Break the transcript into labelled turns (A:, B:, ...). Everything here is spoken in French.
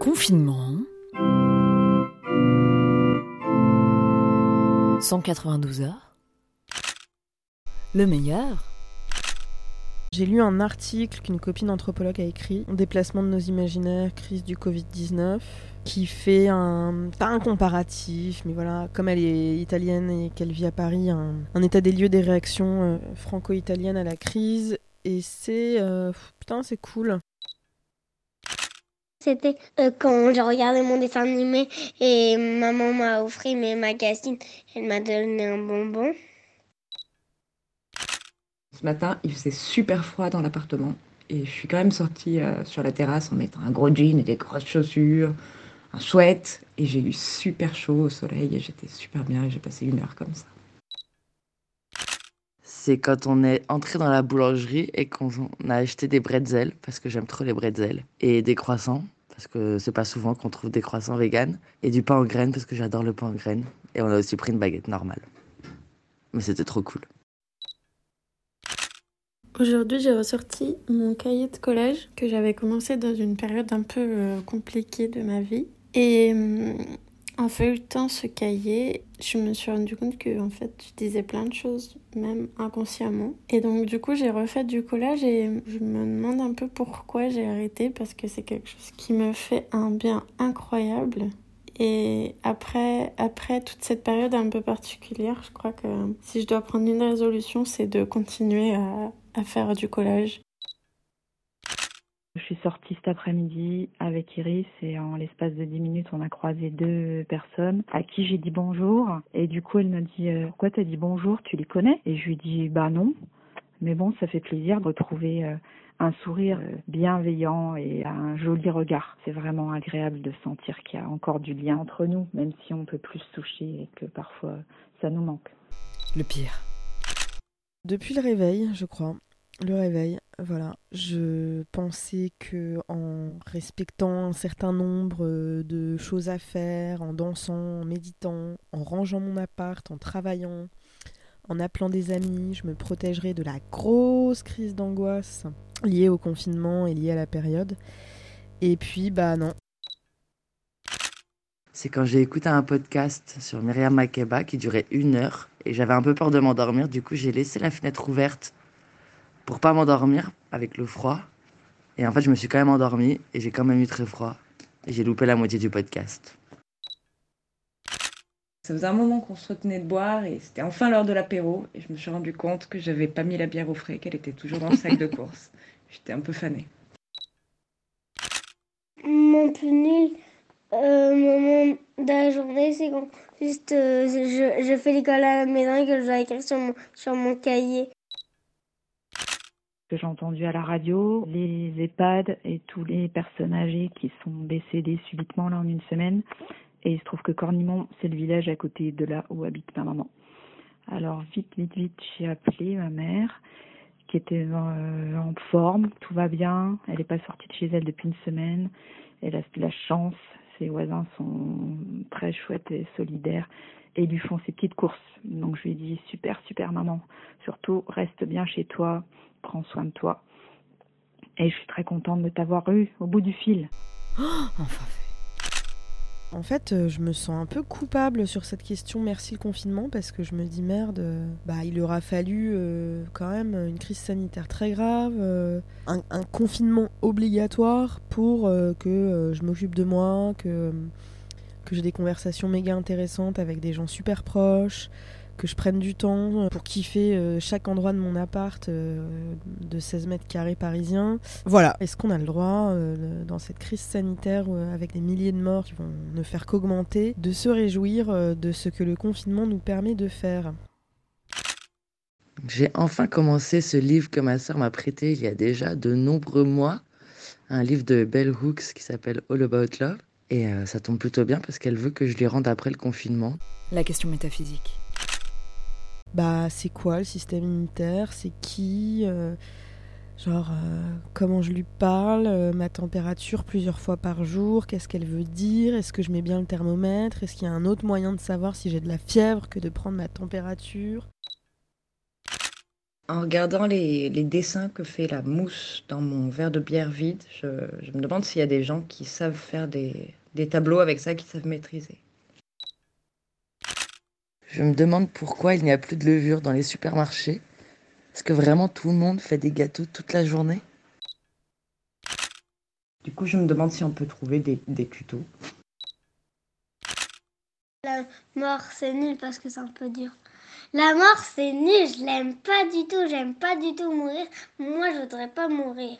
A: Confinement. 192 heures. Le meilleur.
B: J'ai lu un article qu'une copine anthropologue a écrit, Déplacement de nos imaginaires, crise du Covid-19, qui fait un, pas un comparatif, mais voilà, comme elle est italienne et qu'elle vit à Paris, un, état des lieux des réactions euh, franco-italiennes à la crise. Et c'est. Euh, putain, c'est cool.
C: C'était euh, quand j'ai regardé mon dessin animé et maman m'a offert mes magazines. Elle m'a donné un bonbon.
D: Ce matin, il faisait super froid dans l'appartement et je suis quand même sortie euh, sur la terrasse en mettant un gros jean et des grosses chaussures, un chouette et j'ai eu super chaud au soleil et j'étais super bien et j'ai passé une heure comme ça.
E: C'est quand on est entré dans la boulangerie et qu'on a acheté des bretzels parce que j'aime trop les bretzels et des croissants parce que c'est pas souvent qu'on trouve des croissants véganes et du pain en graines parce que j'adore le pain en graines et on a aussi pris une baguette normale. Mais c'était trop cool.
F: Aujourd'hui, j'ai ressorti mon cahier de collège que j'avais commencé dans une période un peu euh, compliquée de ma vie. Et euh, en feuilletant ce cahier, je me suis rendu compte que en fait, je disais plein de choses, même inconsciemment. Et donc, du coup, j'ai refait du collage et je me demande un peu pourquoi j'ai arrêté parce que c'est quelque chose qui me fait un bien incroyable. Et après, après toute cette période un peu particulière, je crois que si je dois prendre une résolution, c'est de continuer à, à faire du collage.
G: Je suis sortie cet après-midi avec Iris et en l'espace de 10 minutes, on a croisé deux personnes à qui j'ai dit bonjour. Et du coup, elle m'a dit euh, Pourquoi t'as dit bonjour? Tu les connais? Et je lui ai dit Bah non. Mais bon, ça fait plaisir de retrouver euh, un sourire euh, bienveillant et un joli regard. C'est vraiment agréable de sentir qu'il y a encore du lien entre nous, même si on peut plus se toucher et que parfois ça nous manque.
A: Le pire.
B: Depuis le réveil, je crois. Le réveil, voilà. Je pensais que en respectant un certain nombre euh, de choses à faire, en dansant, en méditant, en rangeant mon appart, en travaillant, en appelant des amis, je me protégerais de la grosse crise d'angoisse liée au confinement et liée à la période. Et puis, bah non.
E: C'est quand j'ai écouté un podcast sur Myriam Makeba qui durait une heure et j'avais un peu peur de m'endormir. Du coup, j'ai laissé la fenêtre ouverte pour pas m'endormir avec le froid. Et en fait, je me suis quand même endormi et j'ai quand même eu très froid. Et j'ai loupé la moitié du podcast.
D: Ça faisait un moment qu'on se retenait de boire et c'était enfin l'heure de l'apéro. Et je me suis rendu compte que j'avais pas mis la bière au frais, qu'elle était toujours dans le sac de course. J'étais un peu fanée.
C: Mon plus nul euh, moment de la journée, c'est quand juste euh, je, je, fais l'école à la maison et que je dois écrire sur mon, sur mon cahier
G: que j'ai entendu à la radio, les EHPAD et tous les personnes âgées qui sont décédées subitement là en une semaine. Et il se trouve que Cornimont, c'est le village à côté de là où habite ma maman. Alors vite, vite, vite, j'ai appelé ma mère qui était euh, en forme, tout va bien, elle n'est pas sortie de chez elle depuis une semaine, elle a de la chance, ses voisins sont très chouettes et solidaires et lui font ses petites courses. Donc je lui ai dit super, super maman, surtout reste bien chez toi, prends soin de toi. Et je suis très contente de t'avoir eu au bout du fil.
A: enfin
B: En fait, euh, je me sens un peu coupable sur cette question merci le confinement parce que je me dis merde, euh, bah il aura fallu euh, quand même une crise sanitaire très grave, un, un, confinement obligatoire pour que je m'occupe de moi, que, que j'ai des conversations méga intéressantes avec des gens super proches, que je prenne du temps euh, pour kiffer euh, chaque endroit de mon appart euh, de 16 mètres carrés parisiens. Voilà, est-ce qu'on a le droit, dans cette crise sanitaire avec des milliers de morts qui vont ne faire qu'augmenter, de se réjouir de ce que le confinement nous permet de faire?
E: J'ai enfin commencé ce livre que ma sœur m'a prêté il y a déjà de nombreux mois, un livre de Bell Hooks qui s'appelle All About Love. Et ça tombe plutôt bien parce qu'elle veut que je lui rende après le confinement.
A: La question métaphysique
B: bah c'est quoi le système immunitaire, c'est qui, euh, genre euh, comment je lui parle, euh, ma température plusieurs fois par jour, qu'est-ce qu'elle veut dire, est-ce que je mets bien le thermomètre, est-ce qu'il y a un autre moyen de savoir si j'ai de la fièvre que de prendre ma température?
D: En regardant les, dessins que fait la mousse dans mon verre de bière vide, je, me demande s'il y a des gens qui savent faire des tableaux avec ça, qui savent maîtriser.
E: Je me demande pourquoi il n'y a plus de levure dans les supermarchés. Est-ce que vraiment tout le monde fait des gâteaux toute la journée?
D: Du coup, je me demande si on peut trouver des, des tutos.
C: La mort, c'est nul parce que c'est un peu dur. La mort, c'est nul, je l'aime pas du tout, j'aime pas du tout mourir. Moi, je voudrais pas mourir.